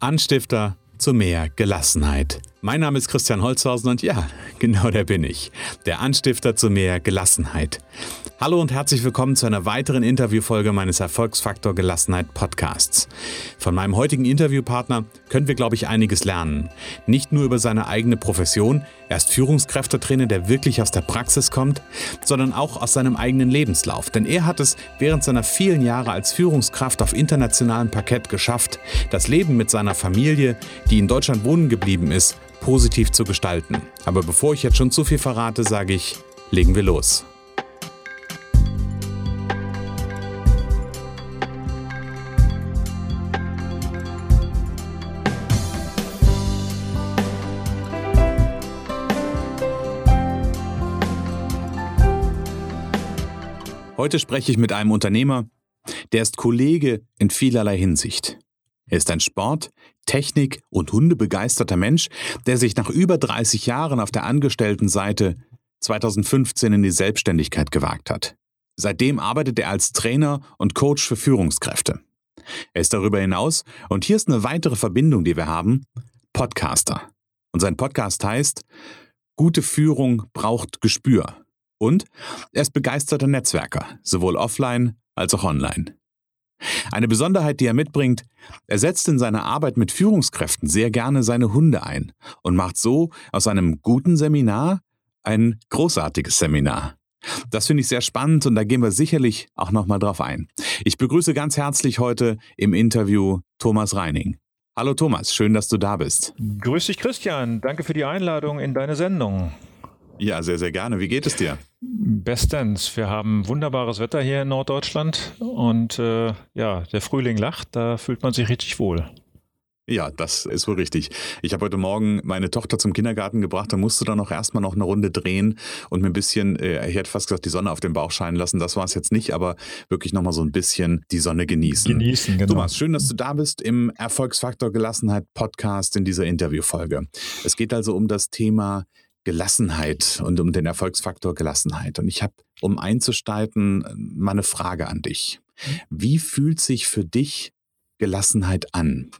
Anstifter zu mehr Gelassenheit. Mein Name ist Christian Holzhausen und ja, genau der bin ich. Der Anstifter zu mehr Gelassenheit. Hallo und herzlich willkommen zu einer weiteren Interviewfolge meines Erfolgsfaktor Gelassenheit Podcasts. Von meinem heutigen Interviewpartner können wir, glaube ich, einiges lernen. Nicht nur über seine eigene Profession, er ist Führungskräftetrainer, der wirklich aus der Praxis kommt, sondern auch aus seinem eigenen Lebenslauf. Denn er hat es während seiner vielen Jahre als Führungskraft auf internationalem Parkett geschafft, das Leben mit seiner Familie, die in Deutschland wohnen geblieben ist, positiv zu gestalten. Aber bevor ich jetzt schon zu viel verrate, sage ich, legen wir los. Heute spreche ich mit einem Unternehmer, der ist Kollege in vielerlei Hinsicht. Er ist ein Sport-, Technik- und Hundebegeisterter Mensch, der sich nach über 30 Jahren auf der Angestelltenseite 2015 in die Selbstständigkeit gewagt hat. Seitdem arbeitet er als Trainer und Coach für Führungskräfte. Er ist darüber hinaus, und hier ist eine weitere Verbindung, die wir haben, Podcaster. Und sein Podcast heißt Gute Führung braucht Gespür. Und er ist begeisterter Netzwerker, sowohl offline als auch online. Eine Besonderheit, die er mitbringt, er setzt in seiner Arbeit mit Führungskräften sehr gerne seine Hunde ein und macht so aus einem guten Seminar ein großartiges Seminar. Das finde ich sehr spannend und da gehen wir sicherlich auch nochmal drauf ein. Ich begrüße ganz herzlich heute im Interview Thomas Reining. Hallo Thomas, schön, dass du da bist. Grüß dich Christian, danke für die Einladung in deine Sendung. Ja, sehr, sehr gerne. Wie geht es dir? Bestens. Wir haben wunderbares Wetter hier in Norddeutschland und äh, ja, der Frühling lacht, da fühlt man sich richtig wohl. Ja, das ist wohl richtig. Ich habe heute Morgen meine Tochter zum Kindergarten gebracht, da musste dann noch erstmal noch eine Runde drehen und mir ein bisschen, äh, ich hätte fast gesagt, die Sonne auf den Bauch scheinen lassen. Das war es jetzt nicht, aber wirklich nochmal so ein bisschen die Sonne genießen. Genießen, genau. Thomas, schön, dass du da bist im Erfolgsfaktor Gelassenheit Podcast in dieser Interviewfolge. Es geht also um das Thema Gelassenheit und um den Erfolgsfaktor Gelassenheit. Und ich habe, um einzusteigen, mal eine Frage an dich. Wie fühlt sich für dich Gelassenheit an?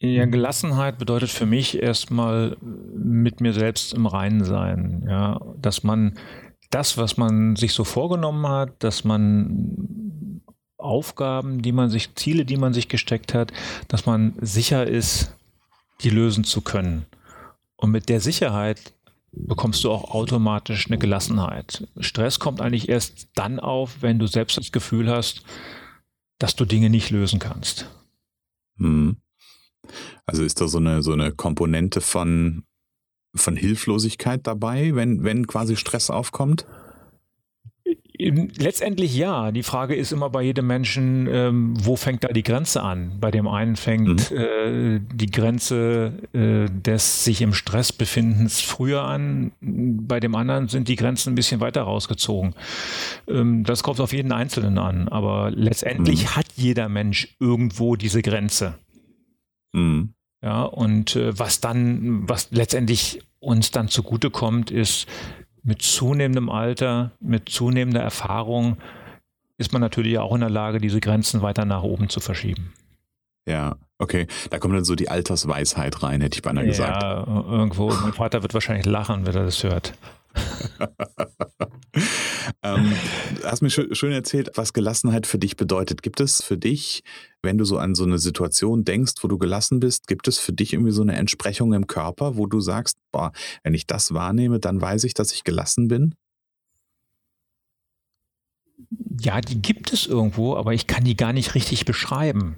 Ja, Gelassenheit bedeutet für mich erstmal mit mir selbst im Reinen sein. Ja, dass man das, was man sich so vorgenommen hat, dass man Aufgaben, die man sich, Ziele, die man sich gesteckt hat, dass man sicher ist, die lösen zu können. Und mit der Sicherheit bekommst du auch automatisch eine Gelassenheit. Stress kommt eigentlich erst dann auf, wenn du selbst das Gefühl hast, dass du Dinge nicht lösen kannst. Hm. Also ist da so eine, so eine Komponente von, von Hilflosigkeit dabei, wenn, wenn quasi Stress aufkommt? Letztendlich ja. Die Frage ist immer bei jedem Menschen, ähm, wo fängt da die Grenze an? Bei dem einen fängt mhm. äh, die Grenze äh, des sich im Stress befindens früher an, bei dem anderen sind die Grenzen ein bisschen weiter rausgezogen. Ähm, das kommt auf jeden Einzelnen an, aber letztendlich mhm. hat jeder Mensch irgendwo diese Grenze. Mhm. Ja, und äh, was dann, was letztendlich uns dann zugutekommt, ist, mit zunehmendem Alter, mit zunehmender Erfahrung ist man natürlich auch in der Lage, diese Grenzen weiter nach oben zu verschieben. Ja, okay. Da kommt dann so die Altersweisheit rein, hätte ich beinahe gesagt. Ja, irgendwo. Mein Vater wird wahrscheinlich lachen, wenn er das hört. ähm, du hast mir schön erzählt, was Gelassenheit für dich bedeutet. Gibt es für dich, wenn du so an so eine Situation denkst, wo du gelassen bist, gibt es für dich irgendwie so eine Entsprechung im Körper, wo du sagst, boah, wenn ich das wahrnehme, dann weiß ich, dass ich gelassen bin? Ja, die gibt es irgendwo, aber ich kann die gar nicht richtig beschreiben.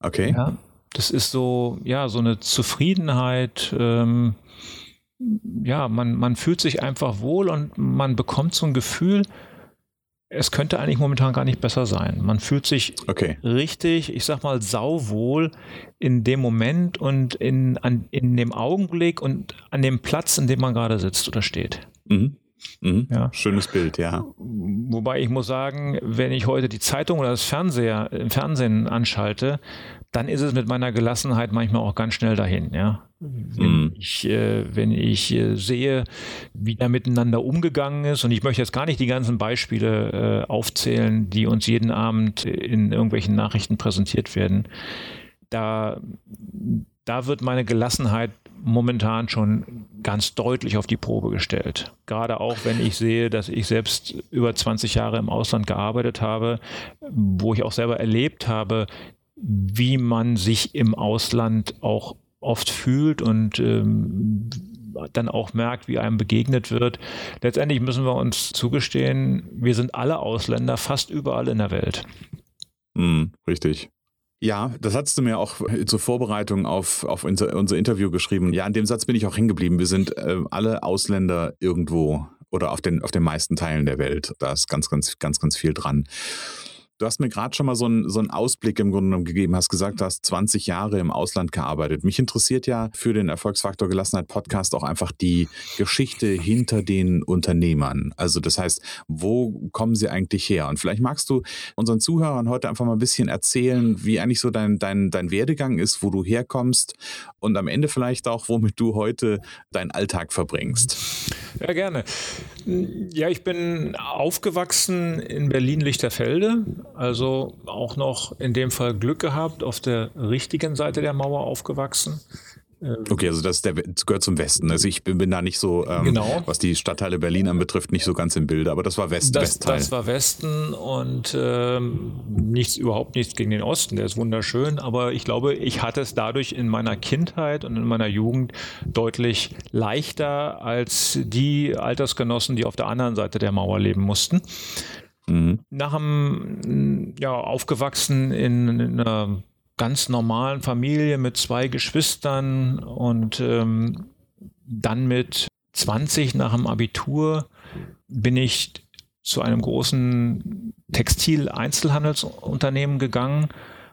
Okay. Ja, das ist so, ja, so eine Zufriedenheit. Ähm, ja, man, man fühlt sich einfach wohl und man bekommt so ein Gefühl, es könnte eigentlich momentan gar nicht besser sein. Man fühlt sich okay. richtig, ich sag mal, sauwohl in dem Moment und in, an, in dem Augenblick und an dem Platz, in dem man gerade sitzt oder steht. Mhm. Mhm. Ja. Schönes Bild, ja. Wobei ich muss sagen, wenn ich heute die Zeitung oder das Fernseher, im Fernsehen anschalte, dann ist es mit meiner Gelassenheit manchmal auch ganz schnell dahin, ja. Wenn mhm. ich, äh, wenn ich äh, sehe, wie da miteinander umgegangen ist, und ich möchte jetzt gar nicht die ganzen Beispiele äh, aufzählen, die uns jeden Abend in irgendwelchen Nachrichten präsentiert werden, da, da wird meine Gelassenheit momentan schon ganz deutlich auf die Probe gestellt. Gerade auch, wenn ich sehe, dass ich selbst über 20 Jahre im Ausland gearbeitet habe, wo ich auch selber erlebt habe, wie man sich im Ausland auch oft fühlt und ähm, dann auch merkt, wie einem begegnet wird. Letztendlich müssen wir uns zugestehen, wir sind alle Ausländer fast überall in der Welt. Mm, richtig. Ja, das hattest du mir auch zur Vorbereitung auf, auf unser, unser Interview geschrieben. Ja, an dem Satz bin ich auch hängen geblieben. Wir sind äh, alle Ausländer irgendwo oder auf den, auf den meisten Teilen der Welt. Da ist ganz, ganz, ganz, ganz viel dran. Du hast mir gerade schon mal so einen, so einen Ausblick im Grunde genommen gegeben, hast gesagt, du hast 20 Jahre im Ausland gearbeitet. Mich interessiert ja für den Erfolgsfaktor Gelassenheit Podcast auch einfach die Geschichte hinter den Unternehmern. Also das heißt, wo kommen sie eigentlich her? Und vielleicht magst du unseren Zuhörern heute einfach mal ein bisschen erzählen, wie eigentlich so dein, dein, dein Werdegang ist, wo du herkommst und am Ende vielleicht auch, womit du heute deinen Alltag verbringst. Ja, gerne. Ja, ich bin aufgewachsen in Berlin-Lichterfelde, also auch noch in dem Fall Glück gehabt, auf der richtigen Seite der Mauer aufgewachsen. Ähm, okay, also das, der, das gehört zum Westen. Also ich bin, bin da nicht so, ähm, genau. was die Stadtteile Berlin anbetrifft, nicht so ganz im Bilde, aber das war West, das, Westteil. Das war Westen und ähm, nichts, überhaupt nichts gegen den Osten, der ist wunderschön, aber ich glaube, ich hatte es dadurch in meiner Kindheit und in meiner Jugend deutlich leichter als die Altersgenossen, die auf der anderen Seite der Mauer leben mussten. Mhm. Nach dem, ja, aufgewachsen in, in einer ganz normalen Familie mit zwei Geschwistern und ähm, dann mit 20 nach dem Abitur bin ich zu einem großen Textil-Einzelhandelsunternehmen gegangen,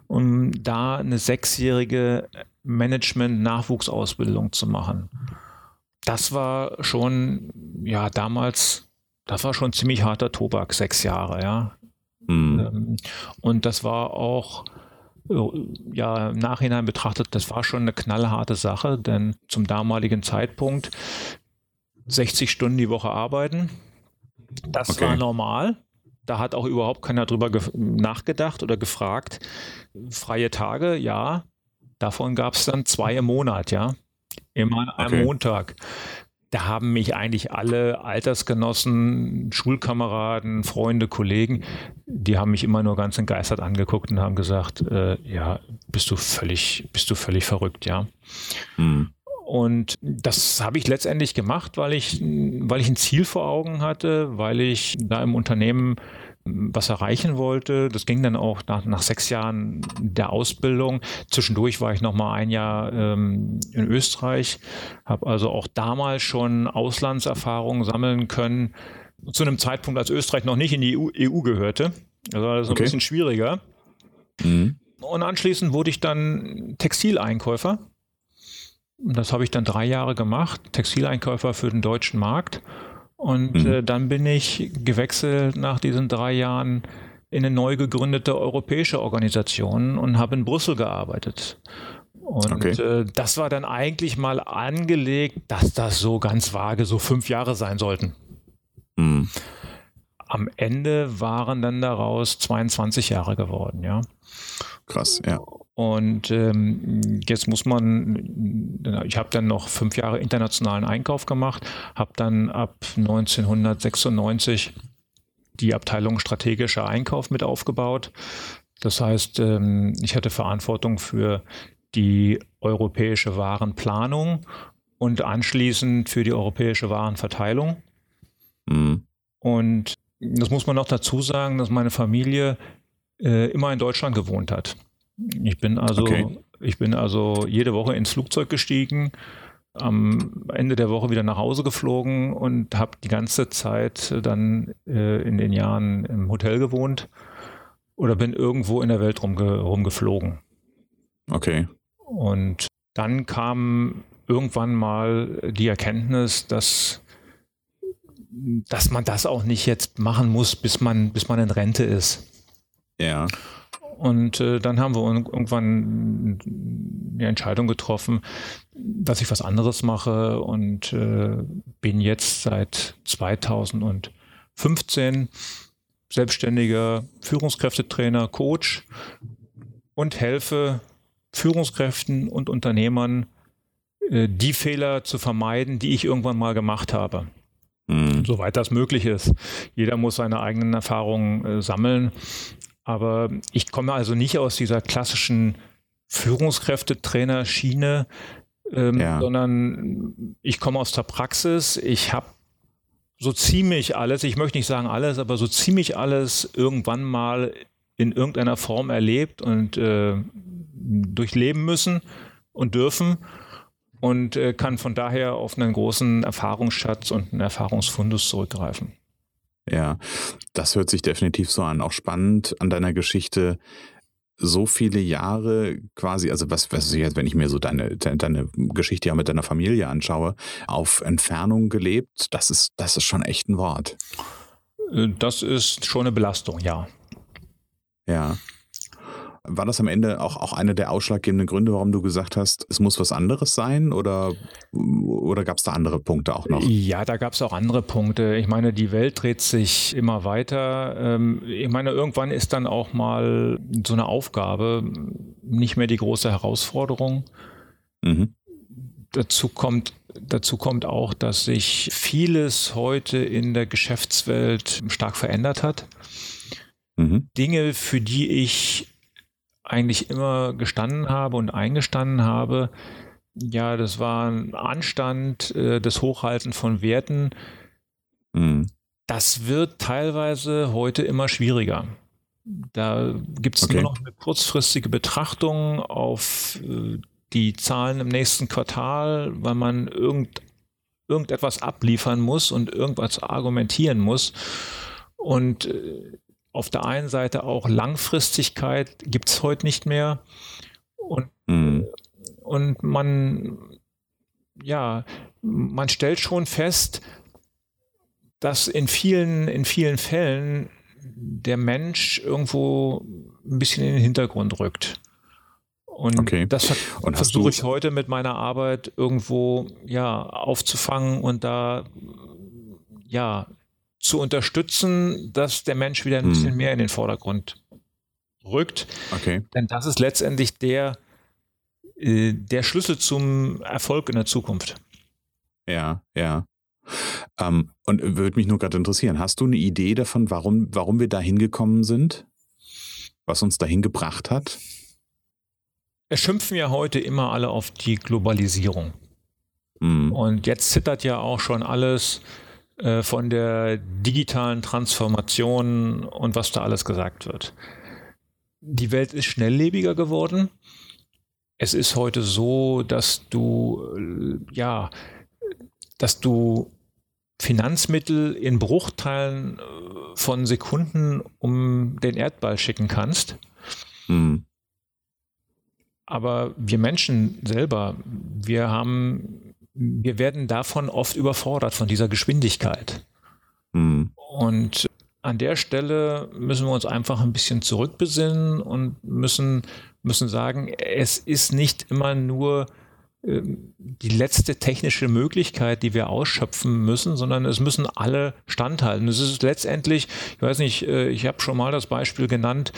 um da eine sechsjährige Management-Nachwuchsausbildung zu machen. Das war schon, ja, damals, das war schon ziemlich harter Tobak, sechs Jahre, ja. Mhm. Und das war auch ja, im Nachhinein betrachtet, das war schon eine knallharte Sache, denn zum damaligen Zeitpunkt 60 Stunden die Woche arbeiten, das okay. war normal. Da hat auch überhaupt keiner drüber nachgedacht oder gefragt. Freie Tage, ja. Davon gab es dann zwei im Monat, ja. Immer am okay. Montag da haben mich eigentlich alle Altersgenossen, Schulkameraden, Freunde, Kollegen, die haben mich immer nur ganz entgeistert angeguckt und haben gesagt, äh, ja, bist du völlig, bist du völlig verrückt, ja. Mhm. Und das habe ich letztendlich gemacht, weil ich, weil ich ein Ziel vor Augen hatte, weil ich da im Unternehmen was erreichen wollte. Das ging dann auch nach, nach sechs Jahren der Ausbildung. Zwischendurch war ich noch mal ein Jahr ähm, in Österreich, habe also auch damals schon Auslandserfahrungen sammeln können. Zu einem Zeitpunkt, als Österreich noch nicht in die EU, EU gehörte. Also war das okay. ein bisschen schwieriger. Mhm. Und anschließend wurde ich dann Textileinkäufer. Das habe ich dann drei Jahre gemacht, Textileinkäufer für den deutschen Markt. Und mhm. äh, dann bin ich gewechselt nach diesen drei Jahren in eine neu gegründete europäische Organisation und habe in Brüssel gearbeitet. Und okay. äh, das war dann eigentlich mal angelegt, dass das so ganz vage so fünf Jahre sein sollten. Mhm. Am Ende waren dann daraus 22 Jahre geworden, ja. Krass, ja. Und ähm, jetzt muss man, ich habe dann noch fünf Jahre internationalen Einkauf gemacht, habe dann ab 1996 die Abteilung strategischer Einkauf mit aufgebaut. Das heißt, ähm, ich hatte Verantwortung für die europäische Warenplanung und anschließend für die europäische Warenverteilung. Mhm. Und das muss man noch dazu sagen, dass meine Familie äh, immer in Deutschland gewohnt hat. Ich bin also, okay. ich bin also jede Woche ins Flugzeug gestiegen, am Ende der Woche wieder nach Hause geflogen und habe die ganze Zeit dann äh, in den Jahren im Hotel gewohnt oder bin irgendwo in der Welt rumge rumgeflogen. Okay. Und dann kam irgendwann mal die Erkenntnis, dass dass man das auch nicht jetzt machen muss, bis man bis man in Rente ist. Ja. Und äh, dann haben wir irgendwann die Entscheidung getroffen, dass ich was anderes mache und äh, bin jetzt seit 2015 selbstständiger Führungskräftetrainer, Coach und helfe Führungskräften und Unternehmern äh, die Fehler zu vermeiden, die ich irgendwann mal gemacht habe. Mhm. Soweit das möglich ist. Jeder muss seine eigenen Erfahrungen äh, sammeln. Aber ich komme also nicht aus dieser klassischen Führungskräftetrainer-Schiene, ähm, ja. sondern ich komme aus der Praxis. Ich habe so ziemlich alles, ich möchte nicht sagen alles, aber so ziemlich alles irgendwann mal in irgendeiner Form erlebt und äh, durchleben müssen und dürfen und äh, kann von daher auf einen großen Erfahrungsschatz und einen Erfahrungsfundus zurückgreifen. Ja, das hört sich definitiv so an. Auch spannend an deiner Geschichte, so viele Jahre quasi, also was, was ich jetzt, wenn ich mir so deine, deine Geschichte ja mit deiner Familie anschaue, auf Entfernung gelebt, das ist, das ist schon echt ein Wort. Äh, das ist schon eine Belastung, ja. Ja. War das am Ende auch, auch einer der ausschlaggebenden Gründe, warum du gesagt hast, es muss was anderes sein oder, oder gab es da andere Punkte auch noch? Ja, da gab es auch andere Punkte. Ich meine, die Welt dreht sich immer weiter. Ähm, ich meine, irgendwann ist dann auch mal so eine Aufgabe nicht mehr die große Herausforderung. Mhm. Dazu kommt Dazu kommt auch, dass sich vieles heute in der Geschäftswelt stark verändert hat. Mhm. Dinge, für die ich eigentlich immer gestanden habe und eingestanden habe. Ja, das war ein Anstand, äh, das Hochhalten von Werten. Mhm. Das wird teilweise heute immer schwieriger. Da gibt es okay. nur noch eine kurzfristige Betrachtung auf äh, die Zahlen im nächsten Quartal, weil man irgend, irgendetwas abliefern muss und irgendwas argumentieren muss. Und äh, auf der einen Seite auch Langfristigkeit gibt es heute nicht mehr. Und, mhm. und man, ja, man stellt schon fest, dass in vielen, in vielen Fällen der Mensch irgendwo ein bisschen in den Hintergrund rückt. Und okay. das versuche ich heute mit meiner Arbeit irgendwo ja aufzufangen und da ja zu unterstützen, dass der Mensch wieder ein bisschen hm. mehr in den Vordergrund rückt. Okay. Denn das ist letztendlich der, äh, der Schlüssel zum Erfolg in der Zukunft. Ja, ja. Ähm, und würde mich nur gerade interessieren, hast du eine Idee davon, warum, warum wir da hingekommen sind? Was uns dahin gebracht hat? Es schimpfen ja heute immer alle auf die Globalisierung. Mhm. Und jetzt zittert ja auch schon alles äh, von der digitalen Transformation und was da alles gesagt wird. Die Welt ist schnelllebiger geworden. Es ist heute so, dass du, äh, ja, dass du Finanzmittel in Bruchteilen äh, von Sekunden um den Erdball schicken kannst. Mhm. Aber wir Menschen selber, wir haben wir werden davon oft überfordert, von dieser Geschwindigkeit. Mhm. Und an der Stelle müssen wir uns einfach ein bisschen zurückbesinnen und müssen, müssen sagen, es ist nicht immer nur ähm, die letzte technische Möglichkeit, die wir ausschöpfen müssen, sondern es müssen alle standhalten. Es ist letztendlich, ich weiß nicht, äh, ich habe schon mal das Beispiel genannt,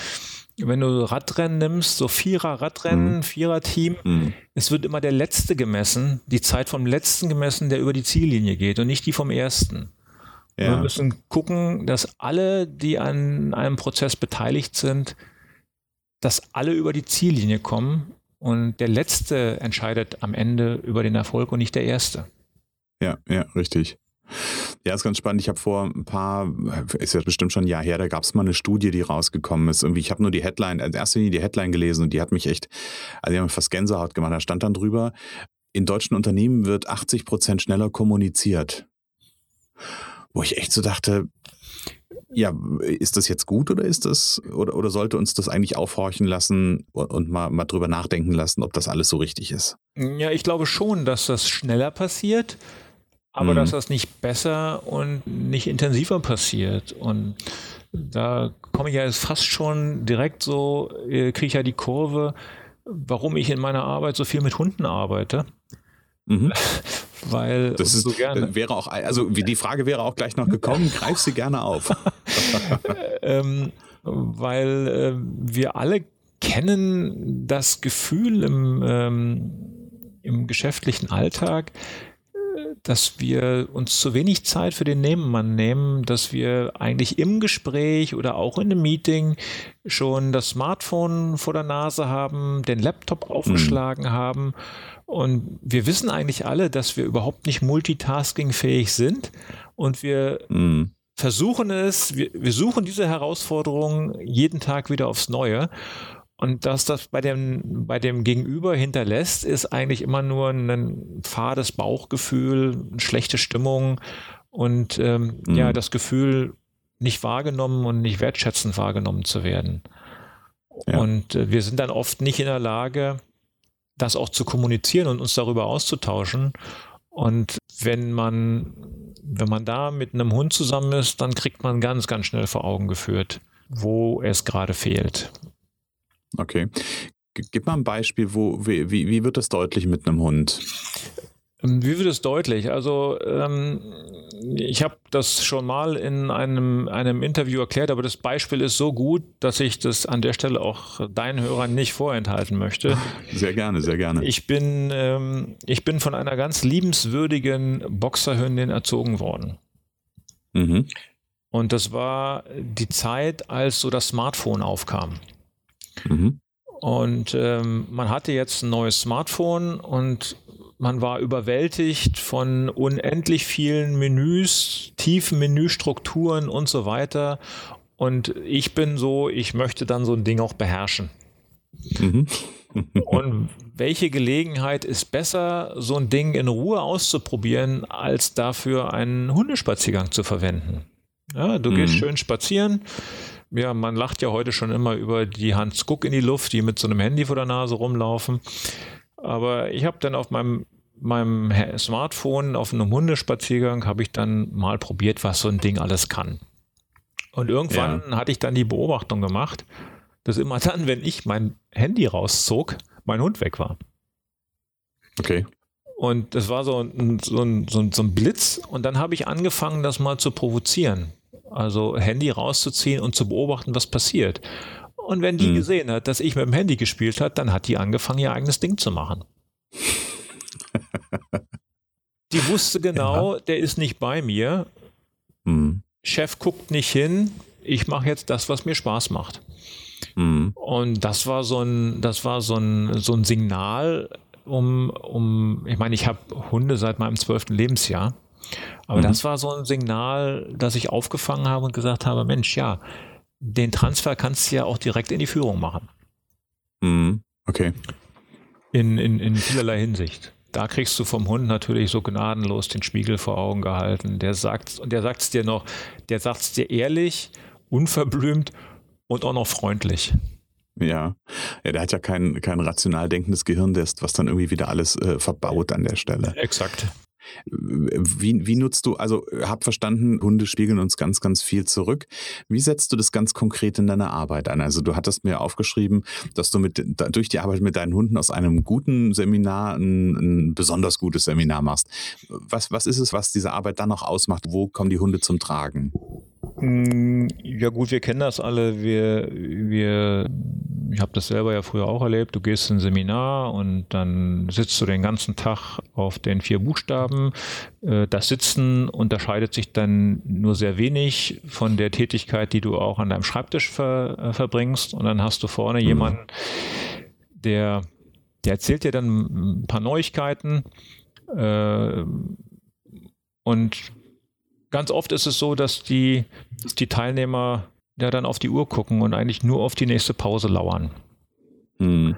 wenn du Radrennen nimmst, so Vierer-Radrennen, mhm. Vierer-Team, mhm. es wird immer der Letzte gemessen, die Zeit vom Letzten gemessen, der über die Ziellinie geht und nicht die vom Ersten. Ja. Wir müssen gucken, dass alle, die an einem Prozess beteiligt sind, dass alle über die Ziellinie kommen und der Letzte entscheidet am Ende über den Erfolg und nicht der Erste. Ja, ja, richtig. Ja, ist ganz spannend. Ich habe vor ein paar, ist ja bestimmt schon ein Jahr her, da gab es mal eine Studie, die rausgekommen ist. Irgendwie, ich habe nur die Headline, in erster Linie die Headline gelesen und die hat mich echt, also die haben fast Gänsehaut gemacht. Da stand dann drüber, in deutschen Unternehmen wird 80 Prozent schneller kommuniziert. Wo ich echt so dachte, ja, ist das jetzt gut oder ist das, oder, oder sollte uns das eigentlich aufhorchen lassen und mal, mal drüber nachdenken lassen, ob das alles so richtig ist? Ja, ich glaube schon, dass das schneller passiert aber mhm. dass das nicht besser und nicht intensiver passiert. Und da komme ich ja jetzt fast schon direkt so, äh, kriege ich ja die Kurve, warum ich in meiner Arbeit so viel mit Hunden arbeite. Mhm. Weil das ist, so gerne. wäre auch, also die Frage wäre auch gleich noch gekommen, greif sie gerne auf. ähm, weil äh, wir alle kennen das Gefühl im, ähm, im geschäftlichen Alltag, dass wir uns zu wenig Zeit für den Nebenmann nehmen, dass wir eigentlich im Gespräch oder auch in einem Meeting schon das Smartphone vor der Nase haben, den Laptop aufgeschlagen mhm. haben. Und wir wissen eigentlich alle, dass wir überhaupt nicht multitaskingfähig sind und wir mhm. versuchen es, wir, wir suchen diese Herausforderung jeden Tag wieder aufs Neue. Und dass das bei dem, bei dem Gegenüber hinterlässt, ist eigentlich immer nur ein fades Bauchgefühl, eine schlechte Stimmung und ähm, mhm. ja, das Gefühl, nicht wahrgenommen und nicht wertschätzend wahrgenommen zu werden. Ja. Und äh, wir sind dann oft nicht in der Lage, das auch zu kommunizieren und uns darüber auszutauschen. Und wenn man, wenn man da mit einem Hund zusammen ist, dann kriegt man ganz, ganz schnell vor Augen geführt, wo es gerade fehlt. Okay. Gib mal ein Beispiel, wo, wie, wie wird das deutlich mit einem Hund? Ähm, wie wird es deutlich? Also ähm, ich habe das schon mal in einem, einem Interview erklärt, aber das Beispiel ist so gut, dass ich das an der Stelle auch deinen Hörern nicht vorenthalten möchte. Sehr gerne, sehr gerne. Ich bin, ähm, ich bin von einer ganz liebenswürdigen Boxerhündin erzogen worden. Mhm. Und das war die Zeit, als so das Smartphone aufkam. Mhm. Und ähm, man hatte jetzt ein neues Smartphone und man war überwältigt von unendlich vielen Menüs, tiefen Menüstrukturen und so weiter. Und ich bin so, ich möchte dann so ein Ding auch beherrschen. Mhm. und welche Gelegenheit ist besser, so ein Ding in Ruhe auszuprobieren, als dafür einen Hundespaziergang zu verwenden? Ja, du mhm. gehst schön spazieren, ja, man lacht ja heute schon immer über die Hans Guck in die Luft, die mit so einem Handy vor der Nase rumlaufen. Aber ich habe dann auf meinem, meinem Smartphone, auf einem Hundespaziergang, habe ich dann mal probiert, was so ein Ding alles kann. Und irgendwann ja. hatte ich dann die Beobachtung gemacht, dass immer dann, wenn ich mein Handy rauszog, mein Hund weg war. Okay. Und das war so ein, so ein, so ein, so ein Blitz. Und dann habe ich angefangen, das mal zu provozieren. Also Handy rauszuziehen und zu beobachten, was passiert. Und wenn die mhm. gesehen hat, dass ich mit dem Handy gespielt hat, dann hat die angefangen, ihr eigenes Ding zu machen. die wusste genau, ja. der ist nicht bei mir. Mhm. Chef guckt nicht hin. Ich mache jetzt das, was mir Spaß macht. Mhm. Und das war so ein, das war so ein, so ein Signal, um, um, ich meine, ich habe Hunde seit meinem zwölften Lebensjahr. Aber mhm. das war so ein Signal, das ich aufgefangen habe und gesagt habe, Mensch, ja, den Transfer kannst du ja auch direkt in die Führung machen. Mhm. Okay. In, in, in vielerlei Hinsicht. Da kriegst du vom Hund natürlich so gnadenlos den Spiegel vor Augen gehalten. Der sagt und der sagt es dir noch, der sagt es dir ehrlich, unverblümt und auch noch freundlich. Ja. ja, der hat ja kein, kein rational denkendes Gehirn, was dann irgendwie wieder alles äh, verbaut an der Stelle. Exakt. Wie, wie nutzt du, also hab verstanden, Hunde spiegeln uns ganz, ganz viel zurück. Wie setzt du das ganz konkret in deiner Arbeit an? Also du hattest mir aufgeschrieben, dass du mit, durch die Arbeit mit deinen Hunden aus einem guten Seminar ein, ein besonders gutes Seminar machst. Was, was ist es, was diese Arbeit dann noch ausmacht? Wo kommen die Hunde zum Tragen? Mm, ja gut, wir kennen das alle. Wir, wir, ich habe das selber ja früher auch erlebt. Du gehst in ein Seminar und dann sitzt du den ganzen Tag auf den vier Buchstaben. Äh, das Sitzen unterscheidet sich dann nur sehr wenig von der Tätigkeit, die du auch an deinem Schreibtisch ver, äh, verbringst. Und dann hast du vorne mhm. jemanden, der, der erzählt dir dann ein paar Neuigkeiten. Äh, und ganz oft ist es so, dass die, dass die Teilnehmer ja dann auf die Uhr gucken und eigentlich nur auf die nächste Pause lauern. Mhm.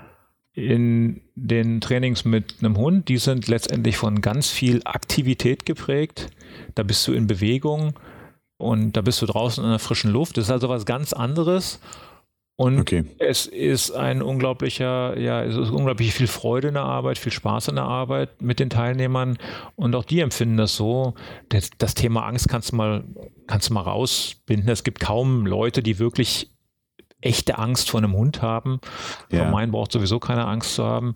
In den Trainings mit einem Hund, die sind letztendlich von ganz viel Aktivität geprägt. Da bist du in Bewegung und da bist du draußen in der frischen Luft. Das ist also was ganz anderes. Und okay. es ist ein unglaublicher, ja, es ist unglaublich viel Freude in der Arbeit, viel Spaß in der Arbeit mit den Teilnehmern. Und auch die empfinden das so. Das, das Thema Angst kannst du mal, kannst du mal rausbinden. Es gibt kaum Leute, die wirklich echte Angst vor einem Hund haben. Ja. Von meinen braucht sowieso keine Angst zu haben.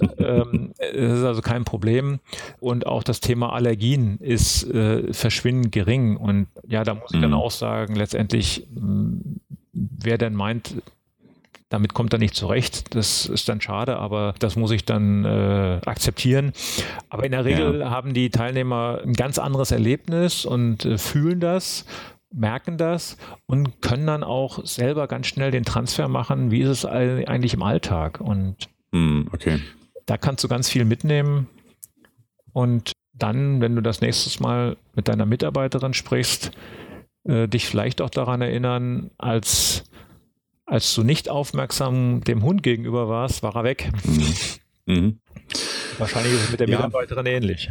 ähm, das ist also kein Problem. Und auch das Thema Allergien ist äh, verschwindend gering. Und ja, da muss ich dann mhm. auch sagen, letztendlich wer denn meint, damit kommt er nicht zurecht. Das ist dann schade, aber das muss ich dann äh, akzeptieren. Aber in der Regel ja. haben die Teilnehmer ein ganz anderes Erlebnis und äh, fühlen das merken das und können dann auch selber ganz schnell den Transfer machen, wie ist es eigentlich im Alltag. Und mm, okay. da kannst du ganz viel mitnehmen. Und dann, wenn du das nächstes Mal mit deiner Mitarbeiterin sprichst, äh, dich vielleicht auch daran erinnern, als, als du nicht aufmerksam dem Hund gegenüber warst, war er weg. Mhm. Mhm. Wahrscheinlich ist es mit der ja. Mitarbeiterin ähnlich.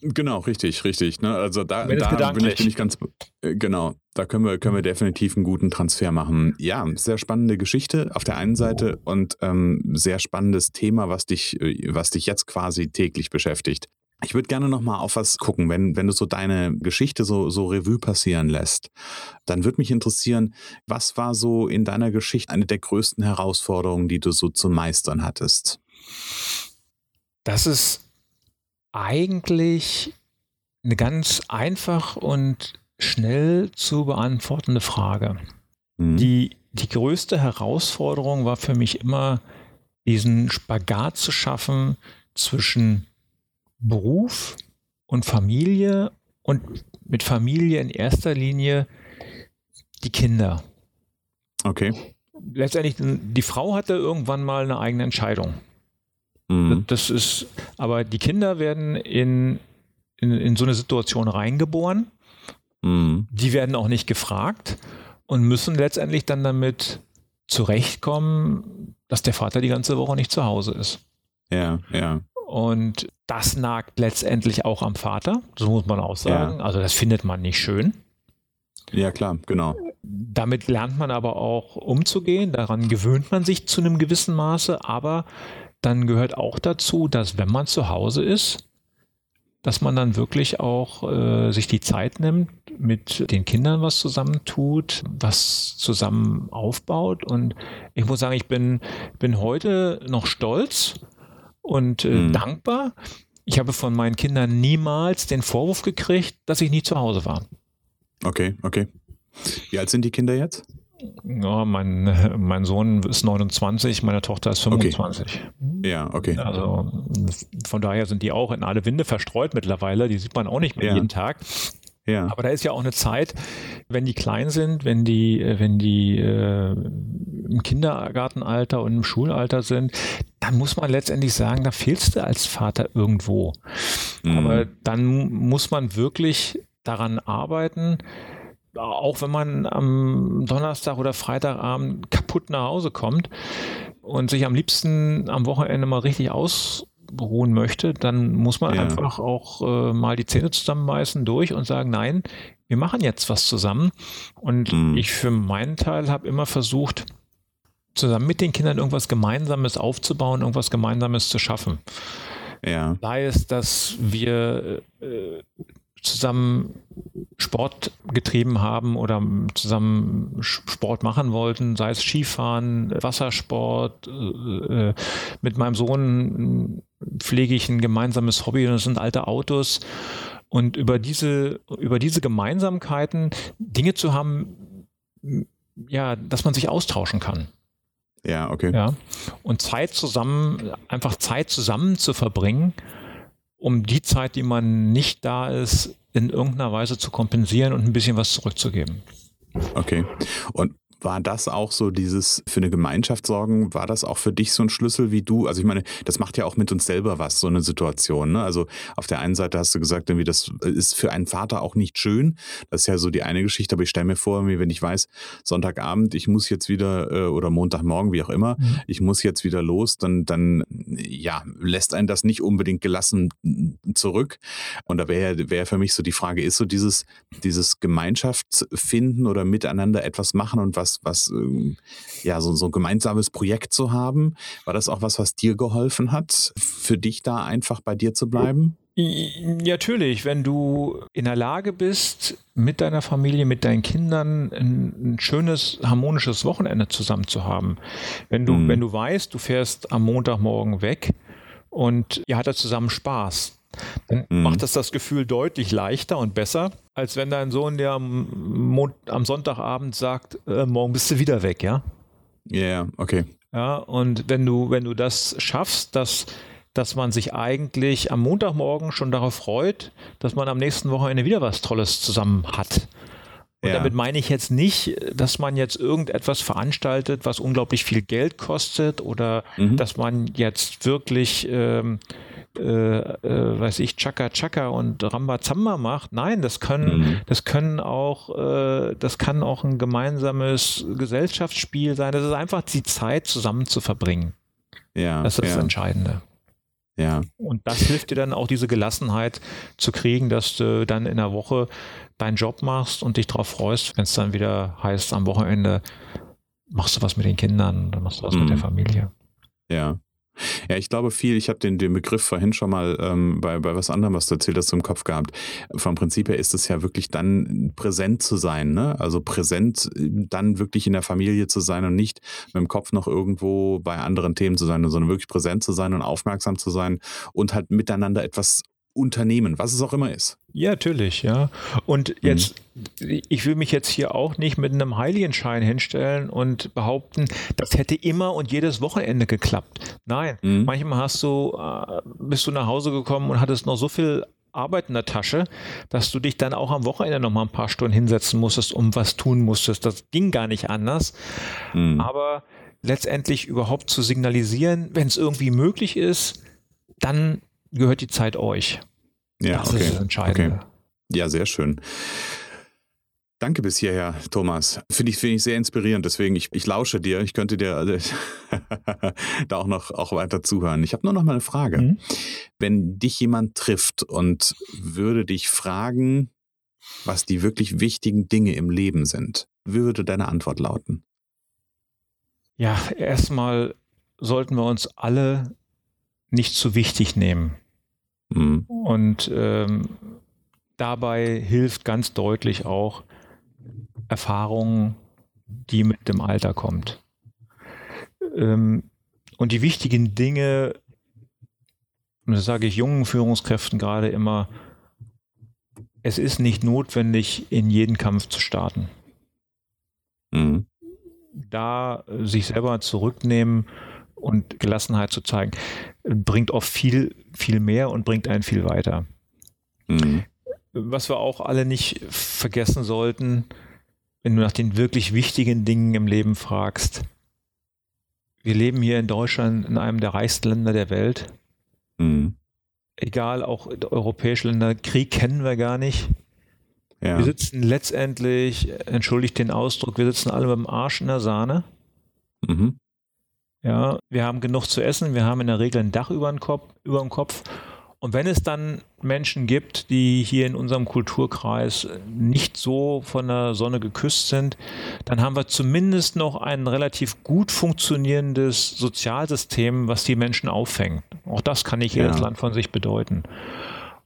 Genau, richtig, richtig. Ne? Also da, da bin, ich, bin ich ganz äh, genau. Da können wir, können wir definitiv einen guten Transfer machen. Ja, sehr spannende Geschichte auf der einen Seite und ähm, sehr spannendes Thema, was dich, äh, was dich jetzt quasi täglich beschäftigt. Ich würde gerne noch mal auf was gucken, wenn, wenn du so deine Geschichte so, so Revue passieren lässt. Dann würde mich interessieren, was war so in deiner Geschichte eine der größten Herausforderungen, die du so zu meistern hattest? Das ist eigentlich eine ganz einfach und schnell zu beantwortende Frage. Mhm. Die, die größte Herausforderung war für mich immer, diesen Spagat zu schaffen zwischen Beruf und Familie und mit Familie in erster Linie die Kinder. Okay. Letztendlich, die Frau hatte irgendwann mal eine eigene Entscheidung. Mhm. Das ist, aber die Kinder werden in, in, in so eine Situation reingeboren. Mhm. Die werden auch nicht gefragt und müssen letztendlich dann damit zurechtkommen, dass der Vater die ganze Woche nicht zu Hause ist. Ja, ja. Und das nagt letztendlich auch am Vater, so muss man auch sagen. Ja. Also das findet man nicht schön. Ja, klar, genau. Damit lernt man aber auch umzugehen, daran gewöhnt man sich zu einem gewissen Maße, aber dann gehört auch dazu, dass wenn man zu Hause ist, dass man dann wirklich auch äh, sich die Zeit nimmt, mit den Kindern was zusammentut, was zusammen aufbaut. Und ich muss sagen, ich bin, bin heute noch stolz und äh, mhm. dankbar. Ich habe von meinen Kindern niemals den Vorwurf gekriegt, dass ich nie zu Hause war. Okay, okay. Wie alt sind die Kinder jetzt? Ja, mein, mein Sohn ist 29, meine Tochter ist 25. Okay. Ja, okay. Also von daher sind die auch in alle Winde verstreut mittlerweile. Die sieht man auch nicht mehr ja. jeden Tag. Ja. Aber da ist ja auch eine Zeit, wenn die klein sind, wenn die, wenn die äh, im Kindergartenalter und im Schulalter sind, dann muss man letztendlich sagen, da fehlst du als Vater irgendwo. Mhm. Aber dann muss man wirklich daran arbeiten, auch wenn man am Donnerstag oder Freitagabend kaputt nach Hause kommt und sich am liebsten am Wochenende mal richtig ausruhen möchte, dann muss man ja. einfach auch äh, mal die Zähne zusammenbeißen durch und sagen, nein, wir machen jetzt was zusammen. Und mhm. ich für meinen Teil habe immer versucht, zusammen mit den Kindern irgendwas Gemeinsames aufzubauen, irgendwas Gemeinsames zu schaffen. Ja. Sei es, dass wir äh, zusammen Sport getrieben haben oder zusammen Sport machen wollten, sei es Skifahren, Wassersport. Äh, äh, mit meinem Sohn pflege ich ein gemeinsames Hobby und das sind alte Autos. Und über diese, über diese Gemeinsamkeiten Dinge zu haben, ja, dass man sich austauschen kann. Ja, okay. Ja. Und Zeit zusammen, einfach Zeit zusammen zu verbringen, um die Zeit, die man nicht da ist, in irgendeiner Weise zu kompensieren und ein bisschen was zurückzugeben. Okay. Und war das auch so dieses für eine Gemeinschaft sorgen? War das auch für dich so ein Schlüssel wie du? Also ich meine, das macht ja auch mit uns selber was, so eine Situation. Ne? Also auf der einen Seite hast du gesagt, irgendwie das ist für einen Vater auch nicht schön. Das ist ja so die eine Geschichte, aber ich stelle mir vor, wenn ich weiß, Sonntagabend, ich muss jetzt wieder äh, oder Montagmorgen, wie auch immer, mhm. ich muss jetzt wieder los, dann, dann ja, lässt einen das nicht unbedingt gelassen zurück. Und da wäre wär für mich so die Frage, ist so dieses, dieses Gemeinschaftsfinden oder miteinander etwas machen und was was, ähm, ja, so, so ein gemeinsames Projekt zu haben. War das auch was, was dir geholfen hat, für dich da einfach bei dir zu bleiben? Ja, natürlich, wenn du in der Lage bist, mit deiner Familie, mit deinen Kindern ein, ein schönes, harmonisches Wochenende zusammen zu haben. Wenn du, mhm. wenn du weißt, du fährst am Montagmorgen weg und ihr hattet zusammen Spaß, dann mhm. macht das das Gefühl deutlich leichter und besser, als wenn dein Sohn dir am, am Sonntagabend sagt, äh, morgen bist du wieder weg, ja? Ja, yeah, okay. Ja, und wenn du, wenn du das schaffst, dass, dass man sich eigentlich am Montagmorgen schon darauf freut, dass man am nächsten Wochenende wieder was Tolles zusammen hat. Und ja. damit meine ich jetzt nicht, dass man jetzt irgendetwas veranstaltet, was unglaublich viel Geld kostet oder mhm. dass man jetzt wirklich ähm, äh, äh, weiß ich, Chaka Chaka und Rambazamba macht. Nein, das können, mhm. das können auch, äh, das kann auch ein gemeinsames Gesellschaftsspiel sein. Das ist einfach die Zeit zusammen zu verbringen. Ja. Das ist ja. das Entscheidende. Ja. Und das hilft dir dann auch diese Gelassenheit zu kriegen, dass du dann in der Woche deinen Job machst und dich darauf freust, wenn es dann wieder heißt, am Wochenende machst du was mit den Kindern, dann machst du was mhm. mit der Familie. Ja. Ja, ich glaube viel, ich habe den, den Begriff vorhin schon mal ähm, bei, bei was anderem, was du erzählt hast, im Kopf gehabt. Vom Prinzip her ist es ja wirklich dann präsent zu sein, ne? Also präsent äh, dann wirklich in der Familie zu sein und nicht mit dem Kopf noch irgendwo bei anderen Themen zu sein, sondern wirklich präsent zu sein und aufmerksam zu sein und halt miteinander etwas unternehmen, was es auch immer ist. Ja, natürlich, ja. Und mhm. jetzt, mhm. ich will mich jetzt hier auch nicht mit einem Heiligenschein hinstellen und behaupten, das hätte immer und jedes Wochenende geklappt. Nein, mhm. manchmal hast du, äh, bist du nach Hause gekommen und hattest noch so viel Arbeit in der Tasche, dass du dich dann auch am Wochenende noch mal ein paar Stunden hinsetzen musstest, um was tun musstest. Das ging gar nicht anders. Mhm. Aber letztendlich überhaupt zu signalisieren, wenn es irgendwie möglich ist, dann gehört die Zeit euch. Ja, das okay. ist das Entscheidende. Okay. Ja, sehr schön. Danke bis hierher, Thomas. Finde ich, find ich sehr inspirierend. Deswegen, ich, ich lausche dir. Ich könnte dir also, da auch noch auch weiter zuhören. Ich habe nur noch mal eine Frage. Mhm. Wenn dich jemand trifft und würde dich fragen, was die wirklich wichtigen Dinge im Leben sind, wie würde deine Antwort lauten? Ja, erstmal sollten wir uns alle nicht zu wichtig nehmen. Mhm. Und ähm, dabei hilft ganz deutlich auch Erfahrung, die mit dem Alter kommt. Ähm, und die wichtigen Dinge, das sage ich jungen Führungskräften gerade immer, es ist nicht notwendig, in jeden Kampf zu starten. Mhm. Da sich selber zurücknehmen und Gelassenheit zu zeigen, bringt oft viel, viel mehr und bringt einen viel weiter. Mhm. Was wir auch alle nicht vergessen sollten, wenn du nach den wirklich wichtigen Dingen im Leben fragst. Wir leben hier in Deutschland in einem der reichsten Länder der Welt. Mhm. Egal, auch europäische Länder, Krieg kennen wir gar nicht. Ja. Wir sitzen letztendlich, entschuldigt den Ausdruck, wir sitzen alle mit dem Arsch in der Sahne. Mhm. Ja, wir haben genug zu essen, wir haben in der Regel ein Dach über dem Kopf. Über dem Kopf. Und wenn es dann Menschen gibt, die hier in unserem Kulturkreis nicht so von der Sonne geküsst sind, dann haben wir zumindest noch ein relativ gut funktionierendes Sozialsystem, was die Menschen auffängt. Auch das kann nicht jedes ja. Land von sich bedeuten.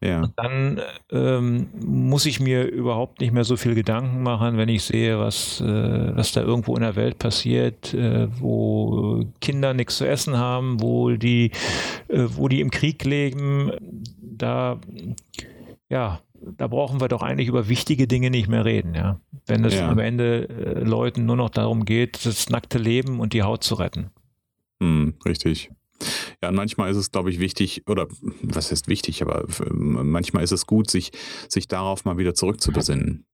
Ja. Und dann ähm, muss ich mir überhaupt nicht mehr so viel Gedanken machen, wenn ich sehe, was, äh, was da irgendwo in der Welt passiert, äh, wo Kinder nichts zu essen haben, wo die, äh, wo die im Krieg leben. Da, ja, da brauchen wir doch eigentlich über wichtige Dinge nicht mehr reden, ja. Wenn es ja. am Ende äh, Leuten nur noch darum geht, das nackte Leben und die Haut zu retten. Hm, richtig. Ja, und manchmal ist es, glaube ich, wichtig, oder was heißt wichtig, aber manchmal ist es gut, sich, sich darauf mal wieder zurückzubesinnen.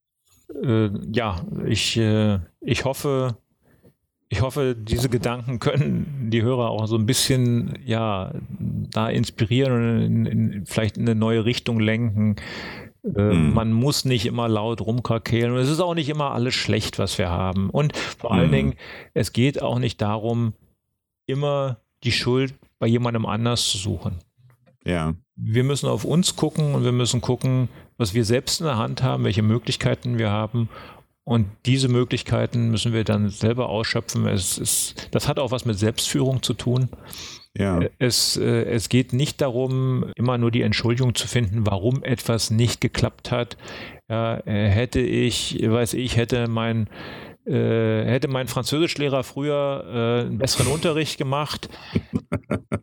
Äh, ja, ich, äh, ich hoffe, ich hoffe, diese Gedanken können die Hörer auch so ein bisschen, ja, da inspirieren und in, in, vielleicht in eine neue Richtung lenken. Äh, mhm. Man muss nicht immer laut rumkrakehlen und es ist auch nicht immer alles schlecht, was wir haben. Und vor allen mhm. Dingen, es geht auch nicht darum, immer die Schuld bei jemandem anders zu suchen. Ja. Wir müssen auf uns gucken und wir müssen gucken, was wir selbst in der Hand haben, welche Möglichkeiten wir haben. Und diese Möglichkeiten müssen wir dann selber ausschöpfen. Es ist, das hat auch was mit Selbstführung zu tun. Ja. Es, äh, es geht nicht darum, immer nur die Entschuldigung zu finden, warum etwas nicht geklappt hat. Ja, äh, hätte ich, weiß ich, hätte mein äh, hätte mein Französischlehrer früher äh, einen besseren Unterricht gemacht,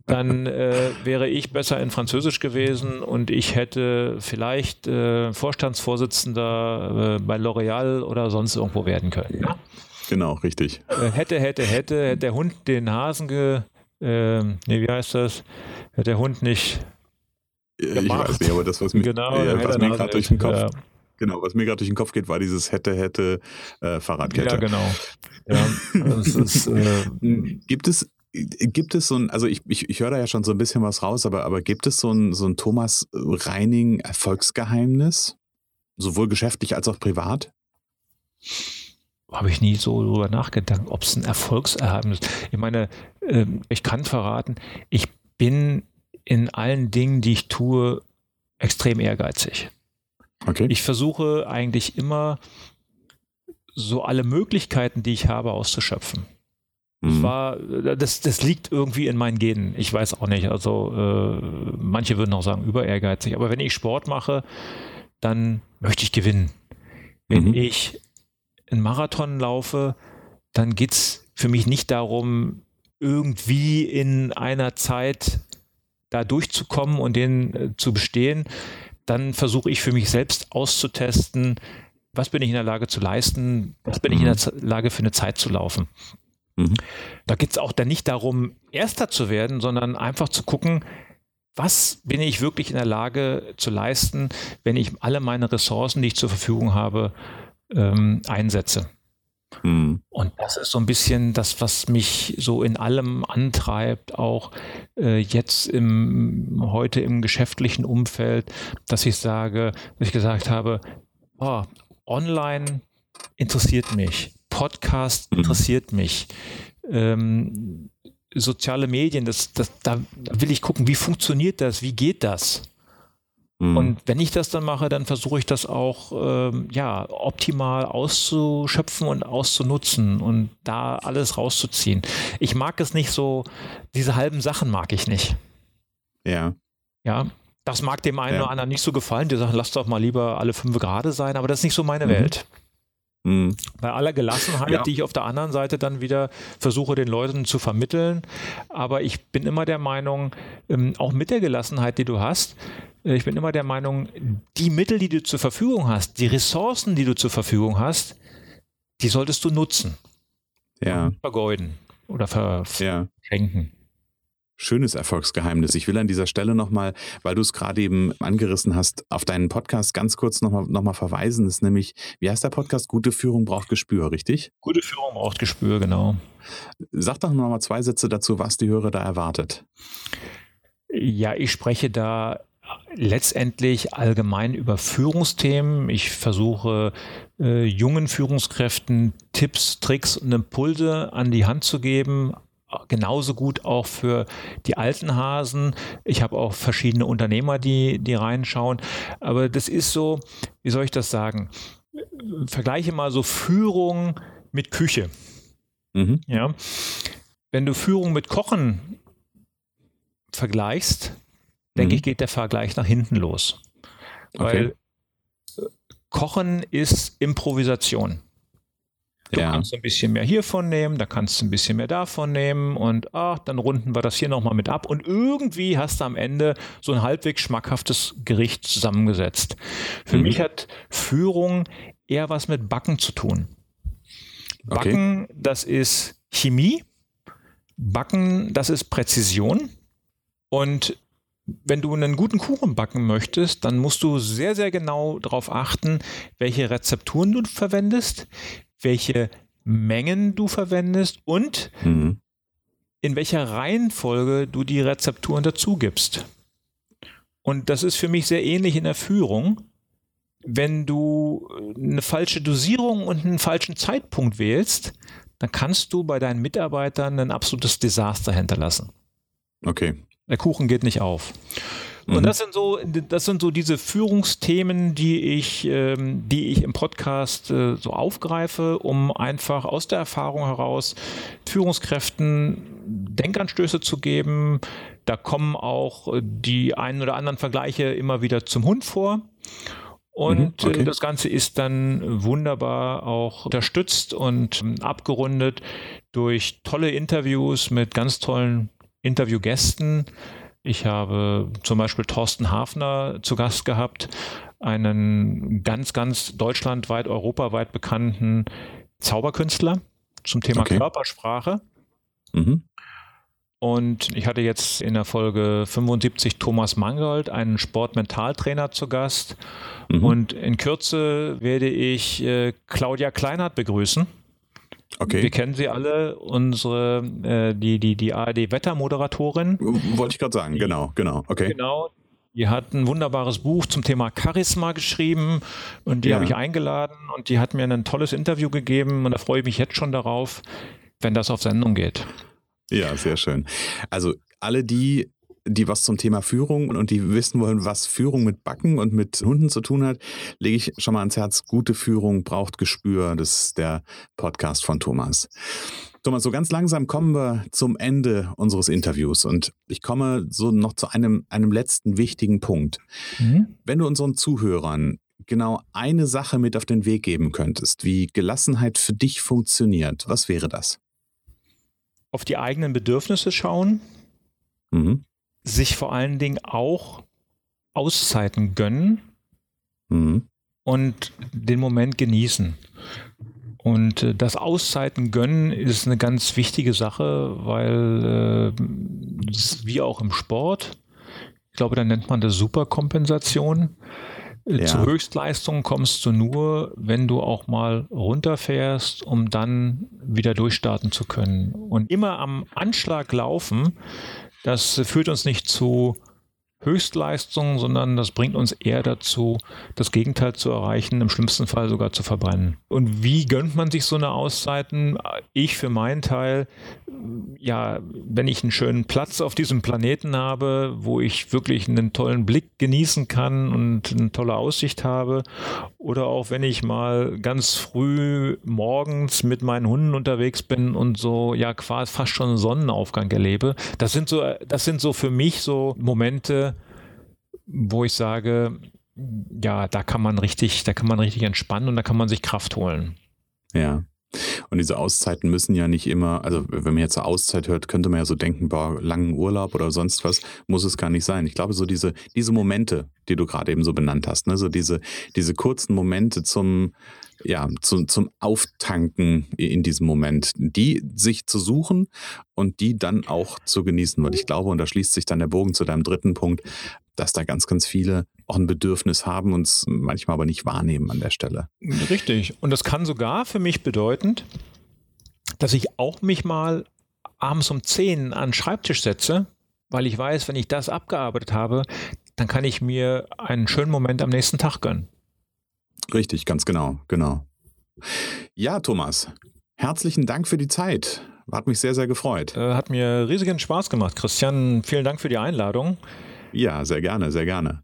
dann äh, wäre ich besser in Französisch gewesen und ich hätte vielleicht äh, Vorstandsvorsitzender äh, bei L'Oreal oder sonst irgendwo werden können. Ja? Genau, richtig. Hätte, hätte, hätte, hätte der Hund den Hasen ge. Äh, nee, wie heißt das? Hätte der Hund nicht. Gemacht. Ich weiß nicht, aber das, was, mich, genau, was mir gerade durch den Kopf. Ja. Genau, was mir gerade durch den Kopf geht, war dieses hätte, hätte äh, Fahrradkette. Ja, genau. Ja, ist, äh, gibt es Gibt es so ein, also ich, ich, ich höre da ja schon so ein bisschen was raus, aber, aber gibt es so ein, so ein Thomas Reining Erfolgsgeheimnis? Sowohl geschäftlich als auch privat? Habe ich nie so drüber nachgedacht, ob es ein Erfolgsgeheimnis ist. Ich meine, ähm, ich kann verraten, ich bin in allen Dingen, die ich tue, extrem ehrgeizig. Okay. Ich versuche eigentlich immer so alle Möglichkeiten, die ich habe, auszuschöpfen. Mhm. War, das, das liegt irgendwie in meinen Genen. Ich weiß auch nicht. Also äh, manche würden auch sagen, über ehrgeizig. Aber wenn ich Sport mache, dann möchte ich gewinnen. Wenn mhm. ich einen Marathon laufe, dann geht es für mich nicht darum, irgendwie in einer Zeit da durchzukommen und den äh, zu bestehen. Dann versuche ich für mich selbst auszutesten, was bin ich in der Lage zu leisten, was bin ich in der mhm. Lage für eine Zeit zu laufen. Mhm. Da geht es auch dann nicht darum, Erster zu werden, sondern einfach zu gucken, was bin ich wirklich in der Lage zu leisten, wenn ich alle meine Ressourcen, die ich zur Verfügung habe, ähm, einsetze. Mhm. Und das ist so ein bisschen das, was mich so in allem antreibt, auch äh, jetzt im, heute im geschäftlichen Umfeld, dass ich sage, dass ich gesagt habe, oh, online interessiert mich. Podcast mhm. interessiert mich. Ähm, soziale Medien, das, das, da, da, will ich gucken, wie funktioniert das, wie geht das? Mhm. Und wenn ich das dann mache, dann versuche ich das auch ähm, ja, optimal auszuschöpfen und auszunutzen und da alles rauszuziehen. Ich mag es nicht so, diese halben Sachen mag ich nicht. Ja. Ja, das mag dem einen ja. oder anderen nicht so gefallen. Die sagen, lass doch mal lieber alle fünf Grade sein, aber das ist nicht so meine mhm. Welt. Mhm. Bei aller Gelassenheit, ja. die ich auf der anderen Seite dann wieder versuche, den Leuten zu vermitteln. Aber ich bin immer der Meinung, ähm, auch mit der Gelassenheit, die du hast, äh, ich bin immer der Meinung, die Mittel, die du zur Verfügung hast, die Ressourcen, die du zur Verfügung hast, die solltest du nutzen. Ja. Vergeuden oder verschenken. Ja schönes Erfolgsgeheimnis. Ich will an dieser Stelle nochmal, weil du es gerade eben angerissen hast, auf deinen Podcast ganz kurz nochmal noch mal verweisen. Das ist nämlich, wie heißt der Podcast? Gute Führung braucht Gespür, richtig? Gute Führung braucht Gespür, genau. Sag doch nochmal zwei Sätze dazu, was die Hörer da erwartet. Ja, ich spreche da letztendlich allgemein über Führungsthemen. Ich versuche äh, jungen Führungskräften Tipps, Tricks und Impulse an die Hand zu geben, genauso gut auch für die alten Hasen. Ich habe auch verschiedene Unternehmer, die, die reinschauen. Aber das ist so, wie soll ich das sagen? Vergleiche mal so Führung mit Küche. Mhm. Ja. Wenn du Führung mit Kochen vergleichst, denke mhm. ich, geht der Vergleich nach hinten los. Okay. Weil Kochen ist Improvisation. Du ja. kannst ein bisschen mehr hiervon nehmen, da kannst du ein bisschen mehr davon nehmen und ach, dann runden wir das hier nochmal mit ab und irgendwie hast du am Ende so ein halbwegs schmackhaftes Gericht zusammengesetzt. Für mhm. mich hat Führung eher was mit Backen zu tun. Backen, okay. das ist Chemie. Backen, das ist Präzision. Und wenn du einen guten Kuchen backen möchtest, dann musst du sehr, sehr genau darauf achten, welche Rezepturen du verwendest, welche Mengen du verwendest und mhm. in welcher Reihenfolge du die Rezepturen dazu gibst. Und das ist für mich sehr ähnlich in der Führung. Wenn du eine falsche Dosierung und einen falschen Zeitpunkt wählst, dann kannst du bei deinen Mitarbeitern ein absolutes Desaster hinterlassen. Okay. Der Kuchen geht nicht auf. Mhm. Und das sind so, das sind so diese Führungsthemen, die ich, ähm, die ich im Podcast äh, so aufgreife, um einfach aus der Erfahrung heraus Führungskräften Denkanstöße zu geben. Da kommen auch die einen oder anderen Vergleiche immer wieder zum Hund vor. Und mhm, okay. das Ganze ist dann wunderbar auch unterstützt und ähm, abgerundet durch tolle Interviews mit ganz tollen Interviewgästen. Ich habe zum Beispiel Thorsten Hafner zu Gast gehabt, einen ganz, ganz deutschlandweit, europaweit bekannten Zauberkünstler. zum Thema okay. Körpersprache. Mhm. Und ich hatte jetzt in der Folge 75 Thomas Mangold, einen Sportmentaltrainer, zu Gast. Mhm. Und in Kürze werde ich äh, Claudia Kleinert begrüßen. Okay. Wir kennen sie alle, unsere, äh, die, die, die ARD-Wettermoderatorin. Wollte ich gerade sagen, genau, genau, okay. Genau, die hat ein wunderbares Buch zum Thema Charisma geschrieben und die ja. habe ich eingeladen und die hat mir ein tolles Interview gegeben und da freue ich mich jetzt schon darauf, wenn das auf Sendung geht. Ja, sehr schön. Also alle die, die was zum Thema Führung und die wissen wollen, was Führung mit Backen und mit Hunden zu tun hat, lege ich schon mal ans Herz. Gute Führung braucht Gespür. Das ist der Podcast von Thomas. Thomas, so ganz langsam kommen wir zum Ende unseres Interviews und ich komme so noch zu einem, einem letzten wichtigen Punkt. Mhm. Wenn du unseren Zuhörern genau eine Sache mit auf den Weg geben könntest, wie Gelassenheit für dich funktioniert, was wäre das? auf die eigenen Bedürfnisse schauen, mhm. Sich vor allen Dingen auch Auszeiten gönnen mhm. und den Moment genießen. Und äh, das Auszeiten gönnen ist eine ganz wichtige Sache, weil äh, wie auch im Sport, ich glaube, da nennt man das Superkompensation. Ja. Zu Höchstleistung kommst du nur, wenn du auch mal runterfährst, um dann wieder durchstarten zu können. Und immer am Anschlag laufen, das führt uns nicht zu Höchstleistung, sondern das bringt uns eher dazu, das Gegenteil zu erreichen, im schlimmsten Fall sogar zu verbrennen. Und wie gönnt man sich so eine Auszeiten? Ich für meinen Teil, ja, wenn ich einen schönen Platz auf diesem Planeten habe, wo ich wirklich einen tollen Blick genießen kann und eine tolle Aussicht habe, oder auch wenn ich mal ganz früh morgens mit meinen Hunden unterwegs bin und so, ja, quasi fast schon Sonnenaufgang erlebe, das sind so, das sind so für mich so Momente, wo ich sage, ja, da kann man richtig, da kann man richtig entspannen und da kann man sich Kraft holen. Ja. Und diese Auszeiten müssen ja nicht immer, also wenn man jetzt so Auszeit hört, könnte man ja so denken, boah, langen Urlaub oder sonst was, muss es gar nicht sein. Ich glaube, so diese, diese Momente, die du gerade eben so benannt hast, ne, so diese, diese kurzen Momente zum, ja, zu, zum Auftanken in diesem Moment, die sich zu suchen und die dann auch zu genießen, weil ich glaube, und da schließt sich dann der Bogen zu deinem dritten Punkt, dass da ganz, ganz viele auch ein Bedürfnis haben und es manchmal aber nicht wahrnehmen an der Stelle. Richtig. Und das kann sogar für mich bedeuten, dass ich auch mich mal abends um 10 an den Schreibtisch setze, weil ich weiß, wenn ich das abgearbeitet habe, dann kann ich mir einen schönen Moment am nächsten Tag gönnen. Richtig, ganz genau, genau. Ja, Thomas, herzlichen Dank für die Zeit. Hat mich sehr, sehr gefreut. Äh, hat mir riesigen Spaß gemacht, Christian. Vielen Dank für die Einladung. Ja, sehr gerne, sehr gerne.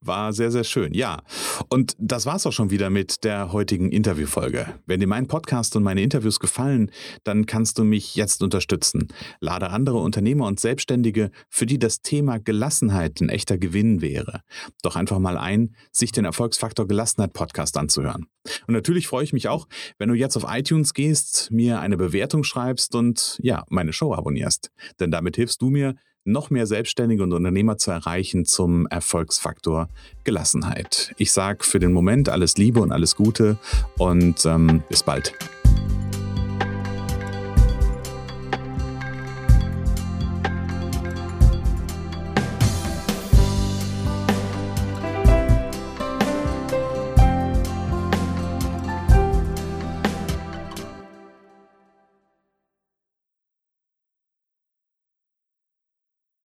War sehr, sehr schön. Ja. Und das war's auch schon wieder mit der heutigen Interviewfolge. Wenn dir mein Podcast und meine Interviews gefallen, dann kannst du mich jetzt unterstützen. Lade andere Unternehmer und Selbstständige, für die das Thema Gelassenheit ein echter Gewinn wäre. Doch einfach mal ein, sich den Erfolgsfaktor Gelassenheit Podcast anzuhören. Und natürlich freue ich mich auch, wenn du jetzt auf iTunes gehst, mir eine Bewertung schreibst und ja, meine Show abonnierst. Denn damit hilfst du mir, noch mehr Selbstständige und Unternehmer zu erreichen zum Erfolgsfaktor Gelassenheit. Ich sage für den Moment alles Liebe und alles Gute und ähm, bis bald.